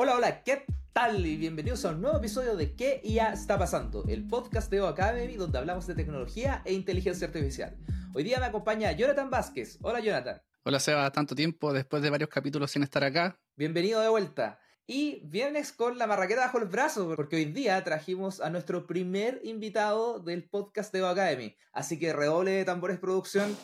Hola, hola, ¿qué tal? Y bienvenidos a un nuevo episodio de ¿Qué ya está pasando? El podcast de O Academy donde hablamos de tecnología e inteligencia artificial. Hoy día me acompaña Jonathan Vázquez. Hola, Jonathan. Hola, Seba. Tanto tiempo después de varios capítulos sin estar acá. Bienvenido de vuelta. Y vienes con la marraqueta bajo el brazo, porque hoy día trajimos a nuestro primer invitado del podcast de O Academy. Así que redoble de tambores producción.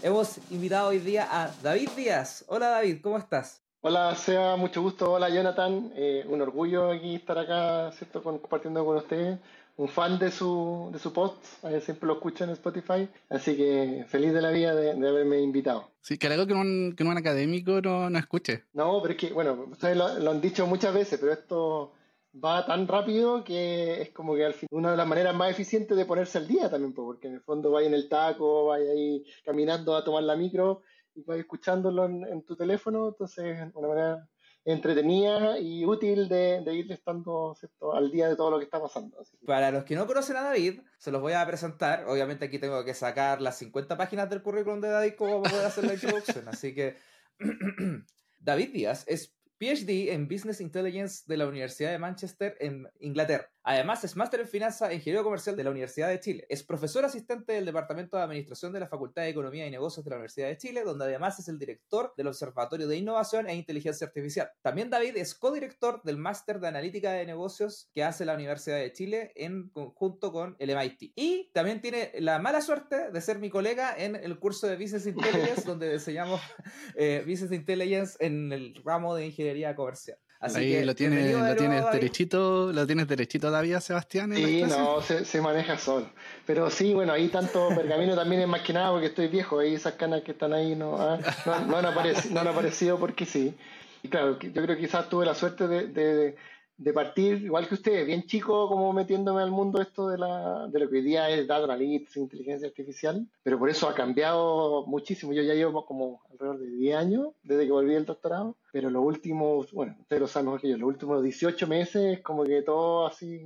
Hemos invitado hoy día a David Díaz. Hola David, ¿cómo estás? Hola, Sea, mucho gusto. Hola, Jonathan. Eh, un orgullo aquí estar acá, ¿cierto? compartiendo con ustedes. Un fan de su, de su post, eh, siempre lo escucho en Spotify, así que feliz de la vida de, haberme invitado. Sí, que algo que un, que un académico no, no escuche. No, pero es que, bueno, ustedes lo, han dicho muchas veces, pero esto va tan rápido que es como que al fin una de las maneras más eficientes de ponerse al día también, porque en el fondo vaya en el taco, vaya ahí caminando a tomar la micro y vas escuchándolo en, tu teléfono, entonces es una manera entretenida y útil de, ir estando al día de todo lo que está pasando. Para los que no conocen a David, se los voy a presentar. Obviamente aquí tengo que sacar las 50 páginas del currículum de David como poder hacer la introducción. Así que David Díaz es PhD en Business Intelligence de la Universidad de Manchester en Inglaterra. Además, es máster en finanzas e ingeniero comercial de la Universidad de Chile. Es profesor asistente del Departamento de Administración de la Facultad de Economía y Negocios de la Universidad de Chile, donde además es el director del Observatorio de Innovación e Inteligencia Artificial. También David es codirector del máster de Analítica de Negocios que hace la Universidad de Chile en conjunto con el MIT. Y también tiene la mala suerte de ser mi colega en el curso de Business Intelligence, donde enseñamos eh, Business Intelligence en el ramo de Ingeniería Comercial. Ahí lo tienes, lo tienes derechito, lo tienes derechito todavía, Sebastián. Sí, no, se, maneja solo. Pero sí, bueno, ahí tanto pergamino también es más que nada porque estoy viejo, ahí esas canas que están ahí no, ah, no, han, aparecido, no han aparecido porque sí. Y claro, yo creo que quizás tuve la suerte de de partir, igual que ustedes, bien chico, como metiéndome al mundo esto de, la, de lo que hoy día es data analytics, inteligencia artificial, pero por eso ha cambiado muchísimo. Yo ya llevo como alrededor de 10 años desde que volví del doctorado, pero los últimos, bueno, ustedes lo saben mejor que yo, los últimos 18 meses, como que todo así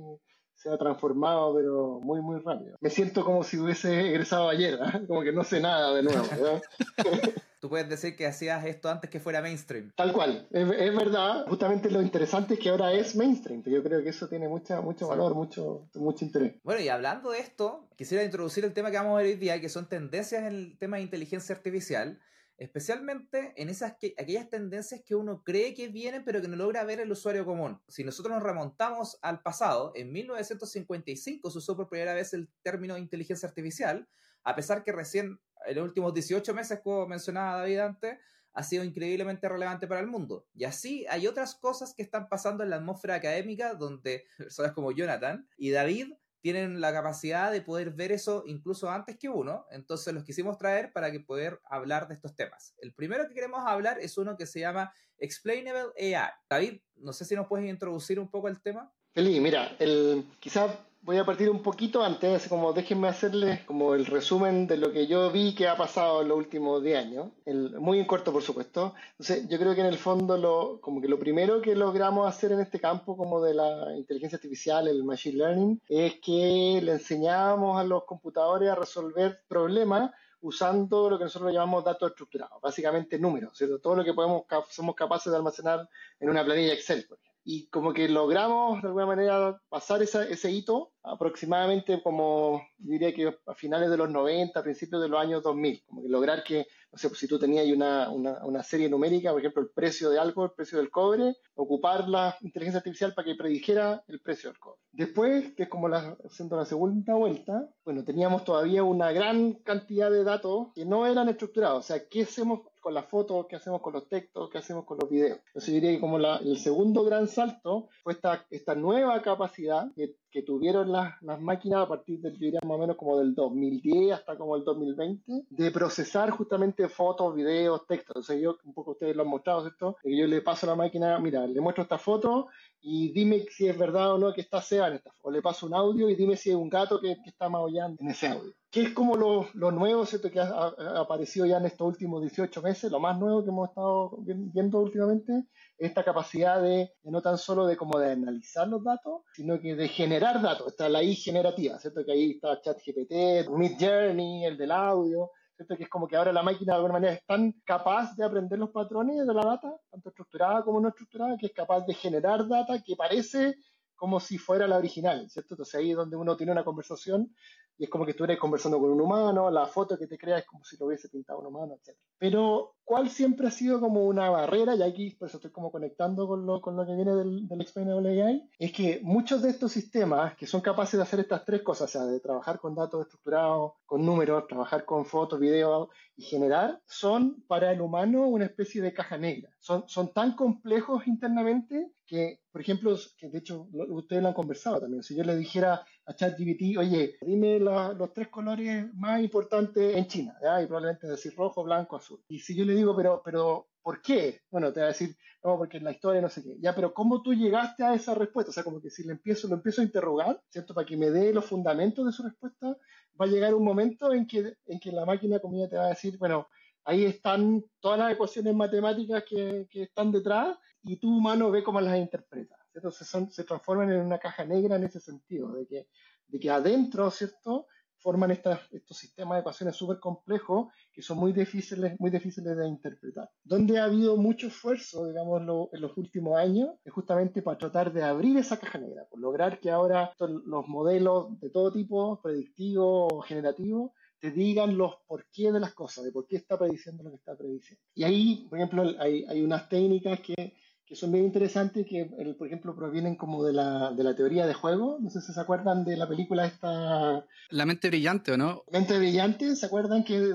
se ha transformado, pero muy, muy rápido. Me siento como si hubiese egresado ayer, ¿eh? como que no sé nada de nuevo. Tú puedes decir que hacías esto antes que fuera mainstream. Tal cual, es, verdad. Justamente lo interesante es que ahora es mainstream. Yo creo que eso tiene mucha, mucho valor, mucho, mucho interés. Bueno, y hablando de esto, quisiera introducir el tema que vamos a ver hoy día, que son tendencias en el tema de inteligencia artificial especialmente en esas que, aquellas tendencias que uno cree que vienen pero que no logra ver el usuario común. Si nosotros nos remontamos al pasado, en 1955 se usó por primera vez el término inteligencia artificial, a pesar que recién en los últimos 18 meses, como mencionaba David antes, ha sido increíblemente relevante para el mundo. Y así hay otras cosas que están pasando en la atmósfera académica donde personas como Jonathan y David tienen la capacidad de poder ver eso incluso antes que uno, entonces los quisimos traer para que poder hablar de estos temas. El primero que queremos hablar es uno que se llama Explainable AI. David, no sé si nos puedes introducir un poco el tema. Feliz, mira, el, quizás voy a partir un poquito antes, como déjenme hacerles como el resumen de lo que yo vi que ha pasado en los últimos 10 años, el, muy en corto por supuesto. Entonces, yo creo que en el fondo lo, como que lo primero que logramos hacer en este campo como de la inteligencia artificial, el machine learning, es que le enseñábamos a los computadores a resolver problemas usando lo que nosotros llamamos datos estructurados, básicamente números, ¿cierto? todo lo que podemos, somos capaces de almacenar en una planilla Excel, y como que logramos de alguna manera pasar ese hito aproximadamente como diría que a finales de los 90, a principios de los años 2000, como que lograr que, no sé, pues si tú tenías una, una, una, serie numérica, por ejemplo, el precio de algo, el precio del cobre, ocupar la inteligencia artificial para que predijera el precio del cobre. Después, que es como la, haciendo la segunda vuelta, bueno, teníamos todavía una gran cantidad de datos que no eran estructurados, o sea, ¿qué hacemos con las fotos, qué hacemos con los textos, qué hacemos con los videos. Entonces diría que como la, el segundo gran salto fue esta, esta nueva capacidad que, que tuvieron las, las, máquinas a partir del, diría más o menos como del 2010 hasta como el 2020, de procesar justamente fotos, videos, textos. Entonces yo, un poco ustedes lo han mostrado, ¿cierto? Que yo le paso a la máquina, mira, le muestro esta foto y dime si es verdad o no que está SEA en esta foto. O le paso un audio y dime si es un gato que, que está maullando en ese audio que es como lo, lo nuevo ¿cierto? que ha, aparecido ya en estos últimos 18 meses, lo más nuevo que hemos estado viendo últimamente, esta capacidad de, no tan solo de como de analizar los datos, sino que de generar datos. Está la I generativa, ¿cierto? Que ahí está ChatGPT, Midjourney, el del audio, ¿cierto? Que es como que ahora la máquina de alguna manera es tan capaz de aprender los patrones de la data, tanto estructurada como no estructurada, que es capaz de generar data que parece como si fuera la original, ¿cierto? Entonces ahí es donde uno tiene una conversación y es como que estuvieras conversando con un humano, la foto que te crea es como si lo hubiese pintado un humano, etc. Pero, ¿cuál siempre ha sido como una barrera? Y aquí, por eso estoy como conectando con lo, con lo que viene del, del Explainable AI, es que muchos de estos sistemas que son capaces de hacer estas tres cosas, o sea, de trabajar con datos estructurados, con números, trabajar con fotos, videos y generar, son para el humano una especie de caja negra. Son, son tan complejos internamente que, por ejemplo, que de hecho ustedes lo han conversado también, si yo le dijera a ChatGPT, oye, dime los tres colores más importantes en China, ¿ya? y probablemente decir rojo, blanco, azul. Y si yo le digo, pero, pero, ¿por qué? Bueno, te va a decir, no, porque en la historia no sé qué. Ya, pero ¿cómo tú llegaste a esa respuesta? O sea, como que si le empiezo, lo empiezo a interrogar, ¿cierto? Para que me dé los fundamentos de su respuesta, va a llegar un momento en que, en que la máquina comida te va a decir, bueno, ahí están todas las ecuaciones matemáticas que, que están detrás y tu humano ve cómo las interpreta. Entonces se transforman en una caja negra en ese sentido, de que, de que adentro, ¿cierto? Forman estos sistemas de ecuaciones súper complejos que son muy difíciles, muy difíciles de interpretar. Donde ha habido mucho esfuerzo, digamos, en los últimos años, es justamente para tratar de abrir esa caja negra, por lograr que ahora los modelos de todo tipo, predictivos o generativos, te digan los por qué de las cosas, de por qué está prediciendo lo que está prediciendo. Y ahí, por ejemplo, hay, hay unas técnicas que que son bien interesantes, que por ejemplo provienen como de la, de la teoría de juego. No sé si se acuerdan de la película esta... La mente brillante, ¿o no? Mente brillante, ¿se acuerdan que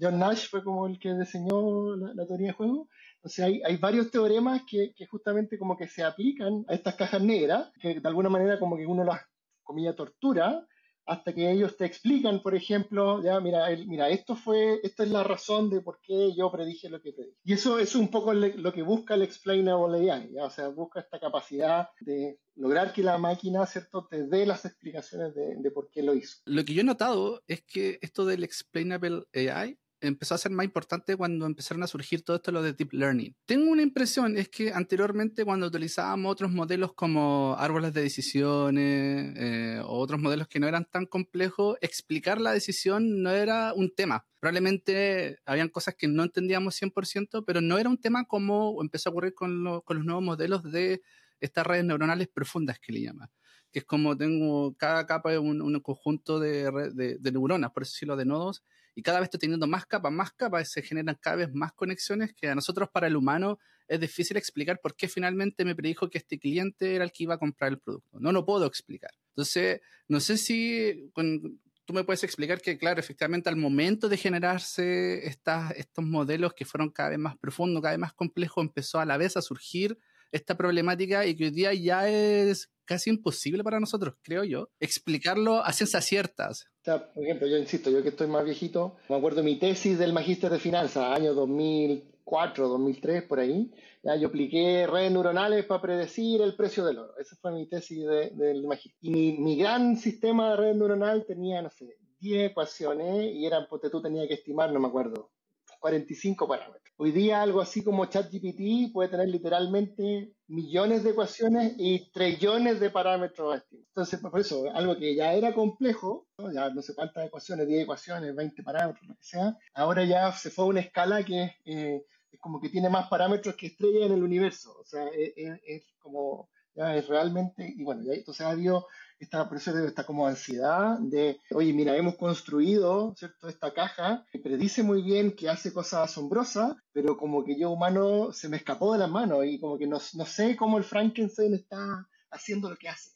John, Nash fue como el que diseñó la, teoría de juego? O sea, hay, hay varios teoremas que, que, justamente como que se aplican a estas cajas negras, que de alguna manera como que uno las, comilla, tortura, hasta que ellos te explican, por ejemplo, ya, mira, mira, esto fue, esta es la razón de por qué yo predije lo que predije. Y eso es un poco lo que busca el explainable AI, ¿ya? o sea, busca esta capacidad de lograr que la máquina, ¿cierto?, te dé las explicaciones de, de por qué lo hizo. Lo que yo he notado es que esto del explainable AI empezó a ser más importante cuando empezaron a surgir todo esto lo de deep learning. Tengo una impresión, es que anteriormente cuando utilizábamos otros modelos como árboles de decisiones eh, o otros modelos que no eran tan complejos, explicar la decisión no era un tema. Probablemente habían cosas que no entendíamos 100%, pero no era un tema como empezó a ocurrir con, con los nuevos modelos de estas redes neuronales profundas que le llaman que es como tengo cada capa de un, conjunto de, neuronas, por decirlo de nodos, y cada vez estoy teniendo más capas, más capas, se generan cada vez más conexiones que a nosotros para el humano es difícil explicar por qué finalmente me predijo que este cliente era el que iba a comprar el producto. No lo puedo explicar. Entonces, no sé si tú me puedes explicar que, claro, efectivamente al momento de generarse estas, estos modelos que fueron cada vez más profundos, cada vez más complejos, empezó a la vez a surgir esta problemática y que hoy día ya es casi imposible para nosotros, creo yo, explicarlo a ciencias ciertas. por ejemplo, yo insisto, yo que estoy más viejito, me acuerdo mi tesis del magíster de finanzas, año 2004, 2003, por ahí. Ya, yo apliqué redes neuronales para predecir el precio del oro. Esa fue mi tesis del magíster. Y mi, mi, gran sistema de red neuronal tenía, no sé, 10 ecuaciones y eran, porque tú tenías que estimar, no me acuerdo, 45 parámetros. Hoy día algo así como ChatGPT puede tener literalmente millones de ecuaciones y trillones de parámetros Entonces, por eso, algo que ya era complejo, ya no sé cuántas ecuaciones, 10 ecuaciones, 20 parámetros, lo que sea, ahora ya se fue a una escala que eh, es como que tiene más parámetros que estrellas en el universo. O sea, es, como, ya es realmente, y bueno, ya entonces ha habido esta, por eso esta como ansiedad de, oye, mira, hemos construido, ¿cierto?, esta caja que predice muy bien, que hace cosas asombrosas, pero como que yo humano se me escapó de las manos y como que no, no sé cómo el Frankenstein está haciendo lo que hace.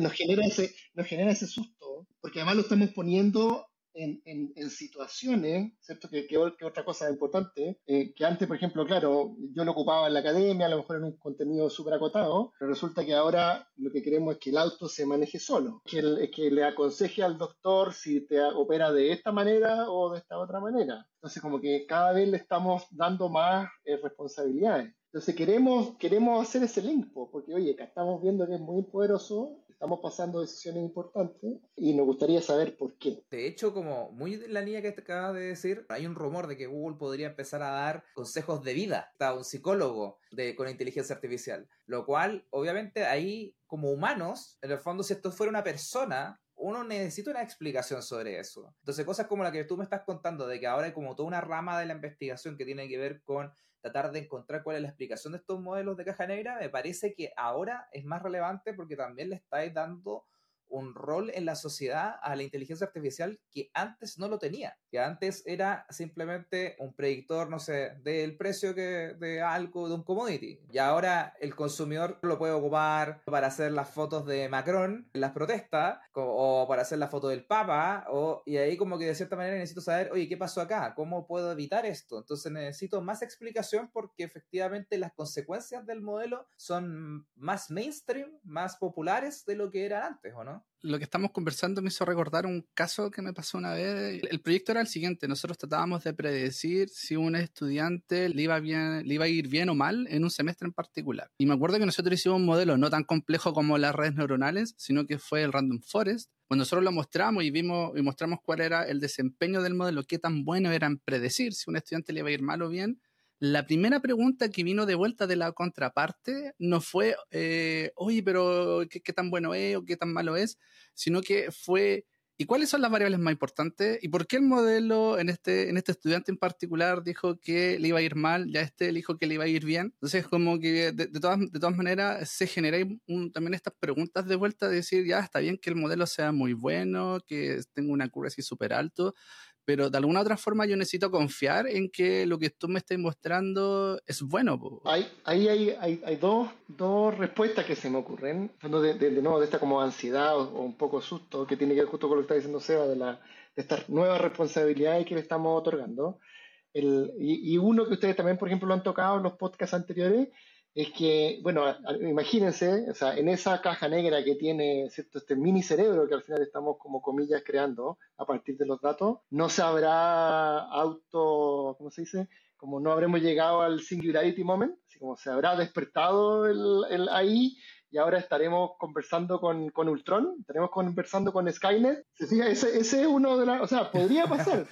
nos genera ese, nos genera ese susto, porque además lo estamos poniendo en, en, situaciones, ¿cierto? Que, que, otra cosa importante, eh, que antes, por ejemplo, claro, yo lo ocupaba en la academia, a lo mejor en un contenido súper acotado, pero resulta que ahora lo que queremos es que el auto se maneje solo, que, que le aconseje al doctor si te opera de esta manera o de esta otra manera. Entonces, como que cada vez le estamos dando más eh, responsabilidades. Entonces, queremos, queremos hacer ese link, porque, oye, acá estamos viendo que es muy poderoso estamos pasando decisiones importantes y nos gustaría saber por qué. De hecho, como muy la línea que acabas de decir, hay un rumor de que Google podría empezar a dar consejos de vida a un psicólogo de, con inteligencia artificial, lo cual obviamente ahí como humanos, en el fondo si esto fuera una persona, uno necesita una explicación sobre eso. Entonces, cosas como la que tú me estás contando, de que ahora hay como toda una rama de la investigación que tiene que ver con tratar de encontrar cuál es la explicación de estos modelos de caja negra, me parece que ahora es más relevante porque también le estáis dando un rol en la sociedad a la inteligencia artificial que antes no lo tenía, que antes era simplemente un predictor, no sé, del precio que, de algo, de un commodity. Y ahora el consumidor lo puede ocupar para hacer las fotos de Macron en las protestas, o para hacer la foto del Papa, o, y ahí como que de cierta manera necesito saber, oye, ¿qué pasó acá? ¿Cómo puedo evitar esto? Entonces necesito más explicación porque efectivamente las consecuencias del modelo son más mainstream, más populares de lo que eran antes, ¿o no? Lo que estamos conversando me hizo recordar un caso que me pasó una vez. El proyecto era el siguiente, nosotros tratábamos de predecir si un estudiante le iba, bien, iba a ir bien o mal en un semestre en particular. Y me acuerdo que nosotros hicimos un modelo no tan complejo como las redes neuronales, sino que fue el Random Forest, cuando nosotros lo mostramos y vimos y mostramos cuál era el desempeño del modelo, qué tan bueno era en predecir si un estudiante le iba a ir mal o bien, la primera pregunta que vino de vuelta de la contraparte no fue, eh, oye, pero ¿qué, tan bueno es o qué tan malo es, sino que fue, ¿y cuáles son las variables más importantes? ¿Y por qué el modelo en este, en este estudiante en particular dijo que le iba a ir mal, ya este le dijo que le iba a ir bien? Entonces, como que de, todas, de todas maneras se genera también estas preguntas de vuelta de decir, ya está bien que el modelo sea muy bueno, que tenga una así súper alto, pero de alguna otra forma yo necesito confiar en que lo que tú me estás mostrando es bueno. Hay, ahí hay, hay, hay, dos, dos, respuestas que se me ocurren, de, de, de, nuevo de esta como ansiedad o, un poco susto, que tiene que ver justo con lo que está diciendo Seba, de, la, de estas nuevas responsabilidades que le estamos otorgando. El, y, y, uno que ustedes también, por ejemplo, lo han tocado en los podcasts anteriores, es que, bueno, imagínense, o sea, en esa caja negra que tiene ¿cierto? este mini cerebro que al final estamos como comillas creando a partir de los datos, no se habrá auto, ¿cómo se dice? Como no habremos llegado al singularity moment, así como se habrá despertado el, el ahí y ahora estaremos conversando con, con Ultron, estaremos conversando con Skynet. Ese, ese es uno de las, o sea, podría pasar,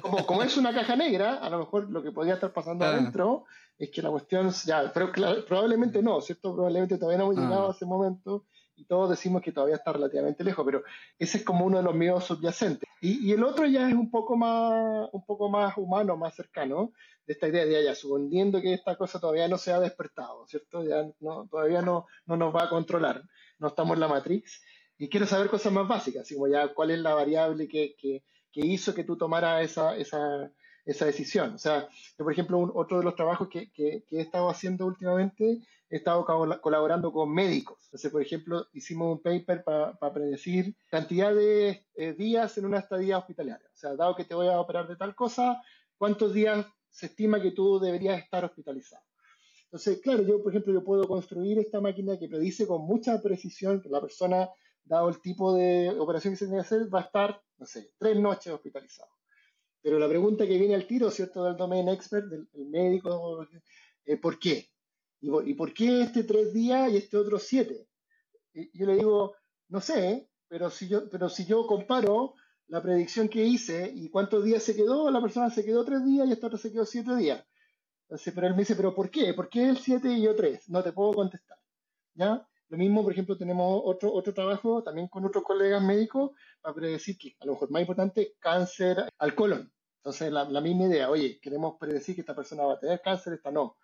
como, como es una caja negra, a lo mejor lo que podría estar pasando ah. adentro es que la cuestión, ya, pero probablemente no, ¿cierto? Probablemente todavía no hemos ah. llegado a ese momento y todos decimos que todavía está relativamente lejos, pero ese es como uno de los miedos subyacentes. Y, el otro ya es un poco más, un poco más humano, más cercano, de esta idea de ya, suponiendo que esta cosa todavía no se ha despertado, ¿cierto? Ya no, todavía no, no nos va a controlar, no estamos en la Matrix. Y quiero saber cosas más básicas, así como ya cuál es la variable que, que, que hizo que tú tomaras esa, esa, esa decisión. O sea, yo, por ejemplo, otro de los trabajos que, que, he estado haciendo últimamente, he estado colaborando con médicos. Entonces, por ejemplo, hicimos un paper para predecir cantidad de eh, días en una estadía hospitalaria. O sea, dado que te voy a operar de tal cosa, ¿cuántos días se estima que tú deberías estar hospitalizado? Entonces, claro, yo, por ejemplo, yo puedo construir esta máquina que predice con mucha precisión que la persona, dado el tipo de operación que se tiene que hacer, va a estar, no sé, tres noches hospitalizado. Pero la pregunta que viene al tiro, ¿cierto?, del domain expert, del, médico, eh, ¿por qué? ¿Y, por qué este tres días y este otro siete? Y yo le digo, no sé, pero si yo, pero si yo comparo la predicción que hice y cuántos días se quedó, la persona se quedó tres días y esta otra se quedó siete días. Entonces, pero él me dice, ¿pero por qué? ¿Por qué el siete y yo tres? No te puedo contestar. ¿Ya? Lo mismo, por ejemplo, tenemos otro, otro trabajo también con otros colegas médicos para predecir que, a lo mejor más importante, cáncer al colon. Entonces, la, la, misma idea, oye, queremos predecir que esta persona va a tener cáncer, esta no.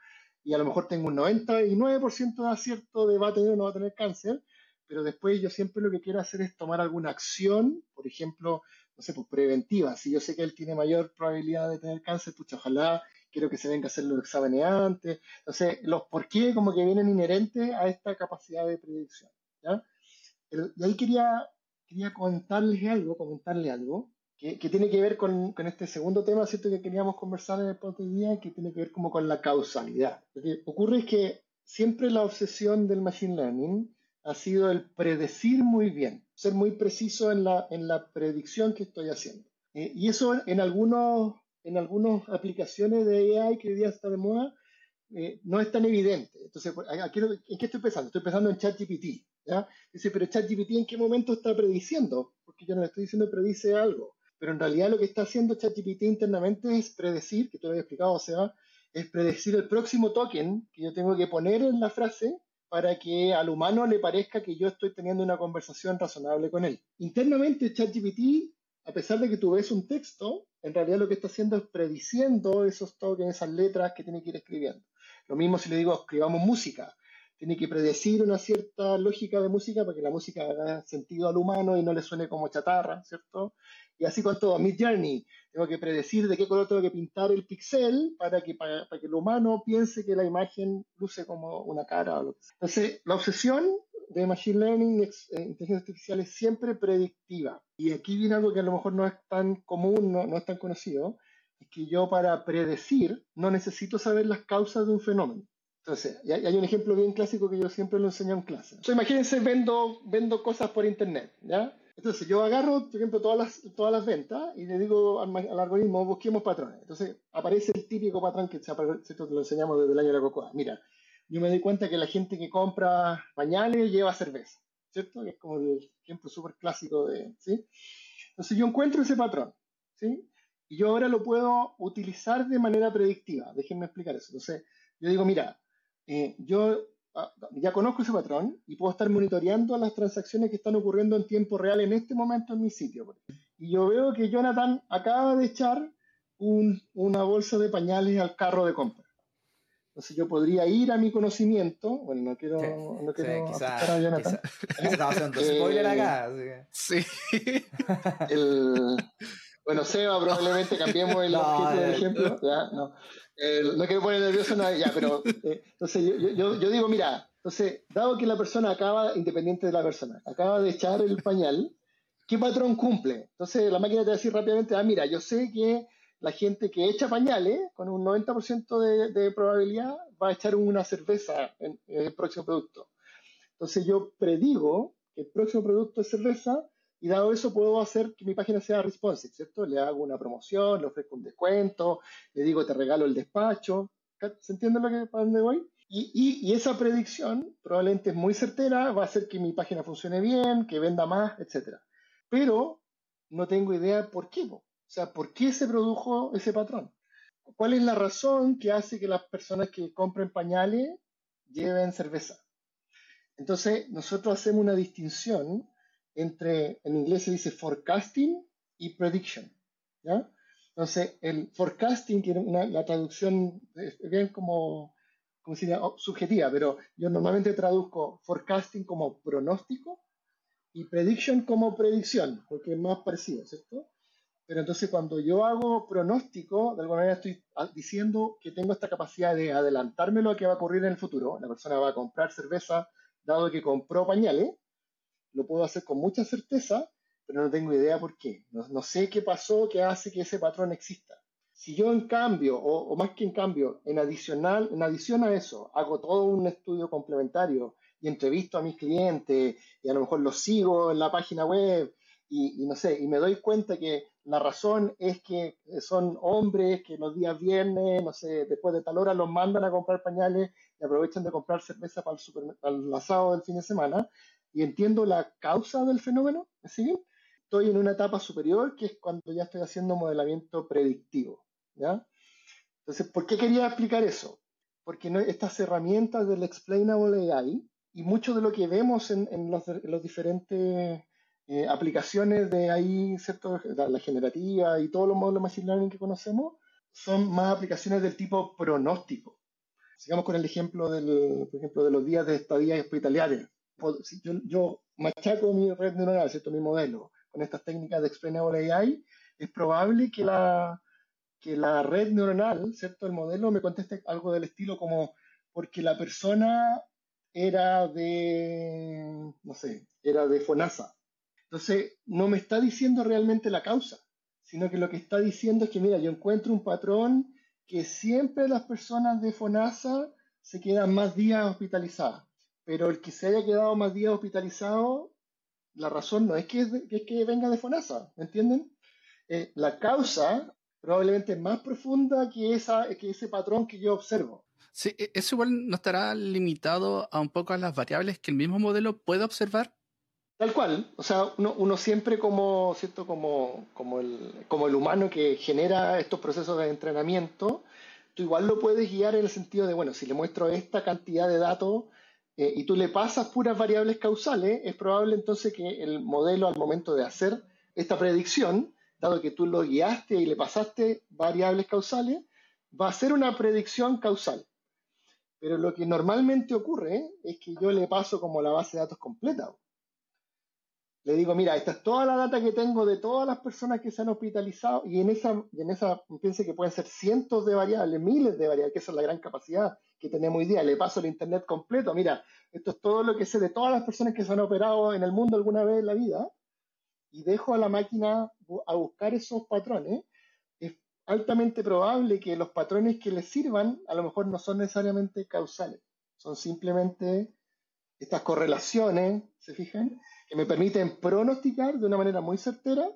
Y a lo mejor tengo un 99% de acierto de va a tener o no va a tener cáncer, pero después yo siempre lo que quiero hacer es tomar alguna acción, por ejemplo, no sé, pues preventiva. Si yo sé que él tiene mayor probabilidad de tener cáncer, pues ojalá quiero que se venga a hacer los exámenes antes. Entonces, los por qué como que vienen inherentes a esta capacidad de predicción. ¿ya? y ahí quería, quería contarles algo, comentarles algo, que, que tiene que ver con, con, este segundo tema, ¿cierto? Que queríamos conversar en el podcast día, que tiene que ver como con la causalidad. Lo que ocurre es que siempre la obsesión del machine learning ha sido el predecir muy bien, ser muy preciso en la, en la predicción que estoy haciendo. Eh, y eso en algunos en algunas aplicaciones de AI que hoy día está de moda, eh, no es tan evidente. Entonces, aquí, ¿en qué estoy pensando? Estoy pensando en ChatGPT. Dice, pero ChatGPT en qué momento está prediciendo? Porque yo no le estoy diciendo predice algo. Pero en realidad lo que está haciendo ChatGPT internamente es predecir, que te lo había explicado, o sea, es predecir el próximo token que yo tengo que poner en la frase para que al humano le parezca que yo estoy teniendo una conversación razonable con él. Internamente, ChatGPT, a pesar de que tú ves un texto, en realidad lo que está haciendo es prediciendo esos tokens, esas letras que tiene que ir escribiendo. Lo mismo si le digo escribamos música. Tiene que predecir una cierta lógica de música para que la música haga sentido al humano y no le suene como chatarra, ¿cierto? Y así con todo, Mid Journey, tengo que predecir de qué color tengo que pintar el pixel para que, para, que el humano piense que la imagen luce como una cara. O lo que sea. Entonces, la obsesión de Machine Learning, eh, inteligencia artificial, es siempre predictiva. Y aquí viene algo que a lo mejor no es tan común, no, no es tan conocido, es que yo para predecir no necesito saber las causas de un fenómeno. Entonces, hay un ejemplo bien clásico que yo siempre lo enseño en clase. Entonces, imagínense, vendo, vendo cosas por internet, ¿ya? Entonces yo agarro, por ejemplo, todas las, todas las ventas y le digo al, algoritmo, busquemos patrones. Entonces aparece el típico patrón que lo enseñamos desde el año de la cocoa. Mira, yo me doy cuenta que la gente que compra pañales lleva cerveza, ¿cierto? Es como el ejemplo súper clásico de, ¿sí? Entonces yo encuentro ese patrón, ¿sí? Y yo ahora lo puedo utilizar de manera predictiva. Déjenme explicar eso. Entonces yo digo, mira, eh, yo ya conozco ese patrón y puedo estar monitoreando las transacciones que están ocurriendo en tiempo real en este momento en mi sitio. Y yo veo que Jonathan acaba de echar una bolsa de pañales al carro de compra. Entonces yo podría ir a mi conocimiento, bueno, no quiero, no quiero a Jonathan. estaba haciendo spoiler acá. Sí. bueno, Seba, probablemente cambiemos el objeto del ejemplo. Ya, no no quiero poner nervioso nada, ya, pero eh, entonces yo, yo, digo, mira, entonces, dado que la persona acaba, independiente de la persona, acaba de echar el pañal, ¿qué patrón cumple? Entonces la máquina te va a decir rápidamente, ah, mira, yo sé que la gente que echa pañales, con un 90% de, de, probabilidad, va a echar una cerveza en, en el próximo producto. Entonces yo predigo que el próximo producto es cerveza y dado eso puedo hacer que mi página sea responsive, ¿cierto? Le hago una promoción, le ofrezco un descuento, le digo te regalo el despacho, ¿se entiende lo que, para dónde voy? Y, y, esa predicción probablemente es muy certera, va a hacer que mi página funcione bien, que venda más, etc. Pero no tengo idea por qué, o sea, por qué se produjo ese patrón. ¿Cuál es la razón que hace que las personas que compren pañales lleven cerveza? Entonces, nosotros hacemos una distinción entre, en inglés se dice forecasting y prediction. ¿ya? Entonces, el forecasting tiene una, la traducción bien como, como se oh, subjetiva, pero yo normalmente traduzco forecasting como pronóstico y prediction como predicción, porque es más parecido, ¿cierto? Pero entonces cuando yo hago pronóstico, de alguna manera estoy diciendo que tengo esta capacidad de adelantarme lo que va a ocurrir en el futuro. La persona va a comprar cerveza dado que compró pañales, lo puedo hacer con mucha certeza, pero no tengo idea por qué. No, sé qué pasó que hace que ese patrón exista. Si yo en cambio, o, más que en cambio, en, adicional, en adición a eso, hago todo un estudio complementario y entrevisto a mis clientes y a lo mejor los sigo en la página web y, y, no sé, y me doy cuenta que la razón es que son hombres que los días viernes, no sé, después de tal hora los mandan a comprar pañales y aprovechan de comprar cerveza para el, super, para el asado del fin de semana, y entiendo la causa del fenómeno, ¿sí? estoy en una etapa superior que es cuando ya estoy haciendo modelamiento predictivo. ¿ya? Entonces, ¿por qué quería explicar eso? Porque estas herramientas del Explainable AI y mucho de lo que vemos en, en los, diferentes eh, aplicaciones de AI, ¿cierto? La, generativa y todos los modelos de Machine Learning que conocemos, son más aplicaciones del tipo pronóstico. Sigamos con el ejemplo, del, por ejemplo, de los días de estadía hospitalaria si yo, machaco mi red neuronal, ¿cierto? mi modelo, con estas técnicas de explainable AI, es probable que la, que la red neuronal, ¿cierto? el modelo, me conteste algo del estilo como porque la persona era de, no sé, era de FONASA. Entonces, no me está diciendo realmente la causa, sino que lo que está diciendo es que, mira, yo encuentro un patrón que siempre las personas de FONASA se quedan más días hospitalizadas pero el que se haya quedado más días hospitalizado, la razón no es que, es que venga de FONASA, ¿me entienden? Eh, la causa probablemente es más profunda que, esa, que ese patrón que yo observo. Sí, e, eso igual no estará limitado a un poco a las variables que el mismo modelo puede observar. Tal cual, o sea, uno, uno siempre como, ¿cierto? Como, como, el, como el humano que genera estos procesos de entrenamiento, tú igual lo puedes guiar en el sentido de, bueno, si le muestro esta cantidad de datos, eh, y tú le pasas puras variables causales, es probable entonces que el modelo al momento de hacer esta predicción, dado que tú lo guiaste y le pasaste variables causales, va a ser una predicción causal. Pero lo que normalmente ocurre es que yo le paso como la base de datos completa. Le digo, mira, esta es toda la data que tengo de todas las personas que se han hospitalizado y en esa, y en esa piense que pueden ser cientos de variables, miles de variables, que esa es la gran capacidad que tenemos hoy día. Le paso el Internet completo. Mira, esto es todo lo que sé de todas las personas que se han operado en el mundo alguna vez en la vida y dejo a la máquina a buscar esos patrones. Es altamente probable que los patrones que les sirvan a lo mejor no son necesariamente causales, son simplemente estas correlaciones, ¿se fijan? Que me permiten pronosticar de una manera muy certera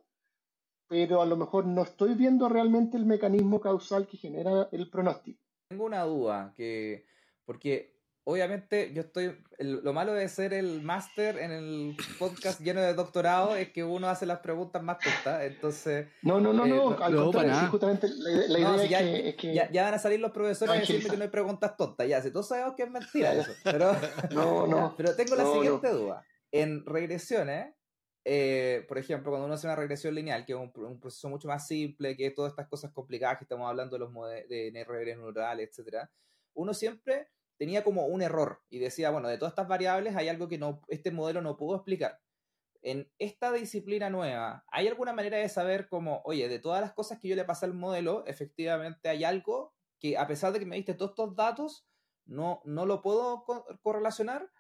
pero a lo mejor no estoy viendo realmente el mecanismo causal que genera el pronóstico. Tengo una duda, que porque obviamente yo estoy, lo malo de ser el máster en el podcast lleno de doctorado es que uno hace las preguntas más tontas, entonces... No, no, no, no, eh, al contrario, justamente la, idea es, que, ya, van a salir los profesores a decirme que no hay preguntas tontas, ya, si todos sabemos que es mentira eso, pero... no, no. pero tengo la siguiente duda. En regresiones, eh, por ejemplo, cuando uno hace una regresión lineal, que es un, proceso mucho más simple, que todas estas cosas complicadas que estamos hablando de los de redes neurales, etcétera, uno siempre tenía como un error y decía, bueno, de todas estas variables hay algo que no, este modelo no pudo explicar. En esta disciplina nueva, ¿hay alguna manera de saber cómo, oye, de todas las cosas que yo le pasé al modelo, efectivamente hay algo que a pesar de que me diste todos estos datos, no, no lo puedo correlacionar,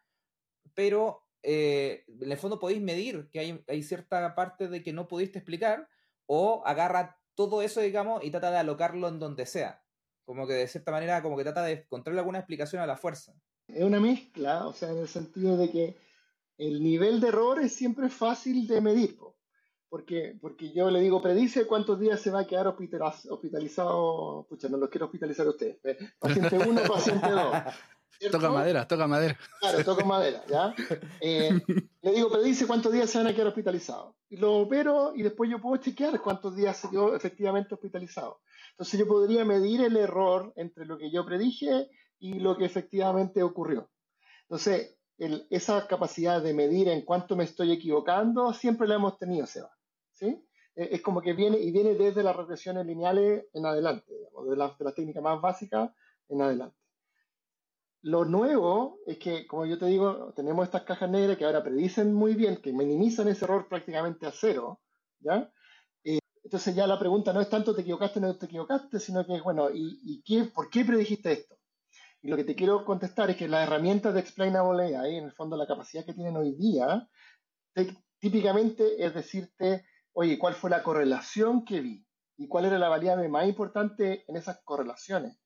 pero eh, en el fondo podéis medir que hay, cierta parte de que no pudiste explicar, o agarra todo eso, digamos, y trata de alocarlo en donde sea. Como que de cierta manera, como que trata de encontrarle alguna explicación a la fuerza. Es una mezcla, o sea, en el sentido de que el nivel de error es siempre fácil de medir. Porque, porque yo le digo, predice cuántos días se va a quedar hospitalizado. Pucha, no lo quiero hospitalizar a usted. Eh, paciente 1, paciente 2. Toca madera, toca madera. Claro, toca madera, ¿ya? Eh, le digo, predice cuántos días se van a quedar hospitalizados. Y lo opero y después yo puedo chequear cuántos días se quedó efectivamente hospitalizado. Entonces yo podría medir el error entre lo que yo predije y lo que efectivamente ocurrió. Entonces, esa capacidad de medir en cuánto me estoy equivocando siempre la hemos tenido, Seba. ¿Sí? E, es como que viene y viene desde las regresiones lineales en adelante, de, la, de las técnicas más básicas en adelante. Lo nuevo es que, como yo te digo, tenemos estas cajas negras que ahora predicen muy bien, que minimizan ese error prácticamente a cero, ¿ya? Eh, entonces ya la pregunta no es tanto te equivocaste o no te equivocaste, sino que es, bueno, ¿y, qué, por qué predijiste esto? Y lo que te quiero contestar es que las herramientas de Explainable AI, en el fondo la capacidad que tienen hoy día, típicamente es decirte, oye, ¿cuál fue la correlación que vi? ¿Y cuál era la variable más importante en esas correlaciones?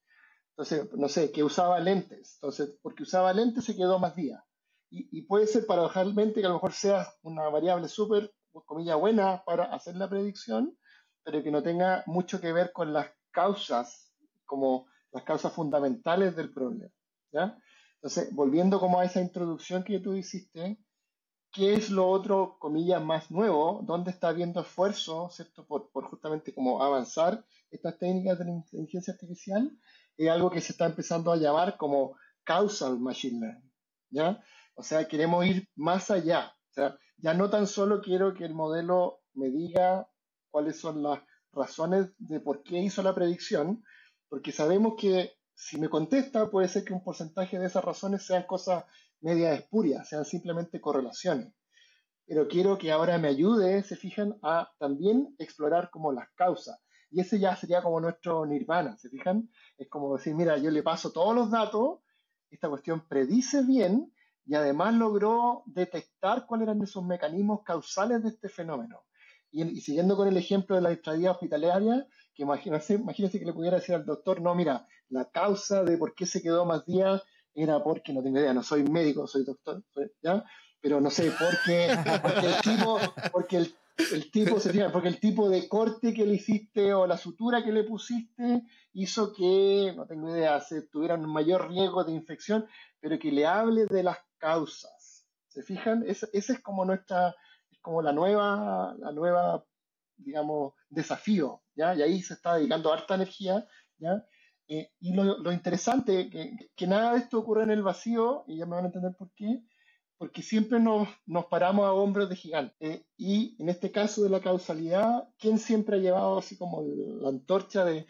Entonces, no sé, que usaba lentes. Entonces, porque usaba lentes se quedó más día. Y, puede ser paradojalmente que a lo mejor sea una variable súper, comillas, buena para hacer la predicción, pero que no tenga mucho que ver con las causas, como las causas fundamentales del problema. ¿ya? Entonces, volviendo como a esa introducción que tú hiciste, ¿qué es lo otro, comillas, más nuevo? ¿Dónde está habiendo esfuerzo, ¿cierto? Por, justamente como avanzar estas técnicas de la inteligencia artificial es algo que se está empezando a llamar como causal machine learning, ¿ya? O sea, queremos ir más allá. Ya no tan solo quiero que el modelo me diga cuáles son las razones de por qué hizo la predicción, porque sabemos que si me contesta puede ser que un porcentaje de esas razones sean cosas media espurias, sean simplemente correlaciones. Pero quiero que ahora me ayude, se fijan, a también explorar como las causas. Y ese ya sería como nuestro nirvana, ¿se fijan? Es como decir, mira, yo le paso todos los datos, esta cuestión predice bien y además logró detectar cuáles eran esos mecanismos causales de este fenómeno. Y, siguiendo con el ejemplo de la estadía hospitalaria, que imagínense, imagínense que le pudiera decir al doctor, no, mira, la causa de por qué se quedó más días era porque, no tengo idea, no soy médico, soy doctor, ¿ya? Pero no sé, porque, porque el tipo, porque el el tipo se porque el tipo de corte que le hiciste o la sutura que le pusiste hizo que, no tengo idea, se tuviera un mayor riesgo de infección, pero que le hable de las causas. ¿Se fijan? Ese, es como nuestra, es como la nueva, la nueva, digamos, desafío, ¿ya? Y ahí se está dedicando harta energía, ¿ya? Eh, y lo, lo interesante, que, que nada de esto ocurre en el vacío, y ya me van a entender por qué, porque siempre nos, nos paramos a hombros de gigante. Eh, y en este caso de la causalidad, ¿quién siempre ha llevado así como la antorcha de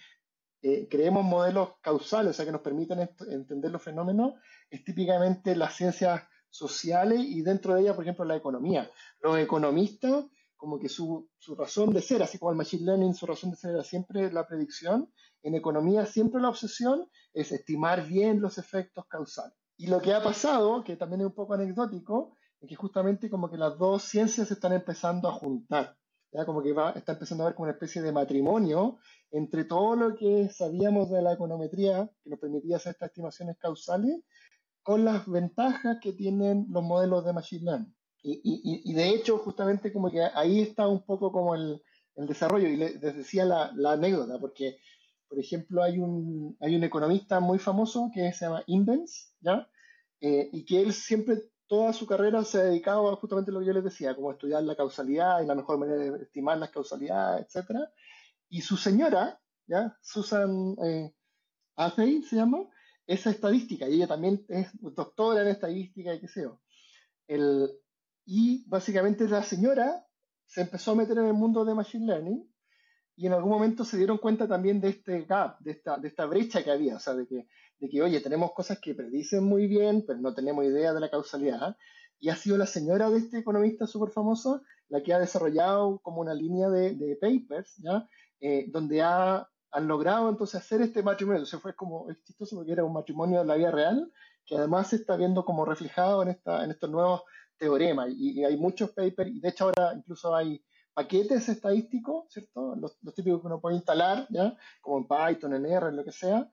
eh, creemos modelos causales, o sea, que nos permiten entender los fenómenos? Es típicamente las ciencias sociales y dentro de ellas, por ejemplo, la economía. Los economistas, como que su, su razón de ser, así como el machine learning, su razón de ser era siempre la predicción, en economía siempre la obsesión es estimar bien los efectos causales. Y lo que ha pasado, que también es un poco anecdótico, es que justamente como que las dos ciencias se están empezando a juntar. ¿ya? Como que va, está empezando a haber como una especie de matrimonio entre todo lo que sabíamos de la econometría, que nos permitía hacer estas estimaciones causales, con las ventajas que tienen los modelos de Machine Learning. Y, y, y de hecho, justamente como que ahí está un poco como el, el desarrollo. Y les decía la, la anécdota, porque por ejemplo, hay un, hay un economista muy famoso que se llama Invens, ¿ya? Eh, y que él siempre, toda su carrera se ha dedicado a justamente lo que yo les decía, como estudiar la causalidad y la mejor manera de estimar las causalidades, etc. Y su señora, ¿ya? Susan eh, se llama, esa estadística, y ella también es doctora en estadística y qué sé yo. El, y básicamente la señora se empezó a meter en el mundo de Machine Learning y en algún momento se dieron cuenta también de este gap, de esta, de esta brecha que había, o sea, de que, de que, oye, tenemos cosas que predicen muy bien, pero no tenemos idea de la causalidad. Y ha sido la señora de este economista súper famoso la que ha desarrollado como una línea de, papers, ¿ya? Eh, donde ha, han logrado entonces hacer este matrimonio. Entonces fue como, es chistoso porque era un matrimonio de la vida real, que además se está viendo como reflejado en, esta, en estos nuevos teoremas. Y, hay muchos papers, y de hecho ahora incluso hay paquetes estadísticos, ¿cierto? Los, típicos que uno puede instalar, ¿ya? Como en Python, en R, en lo que sea,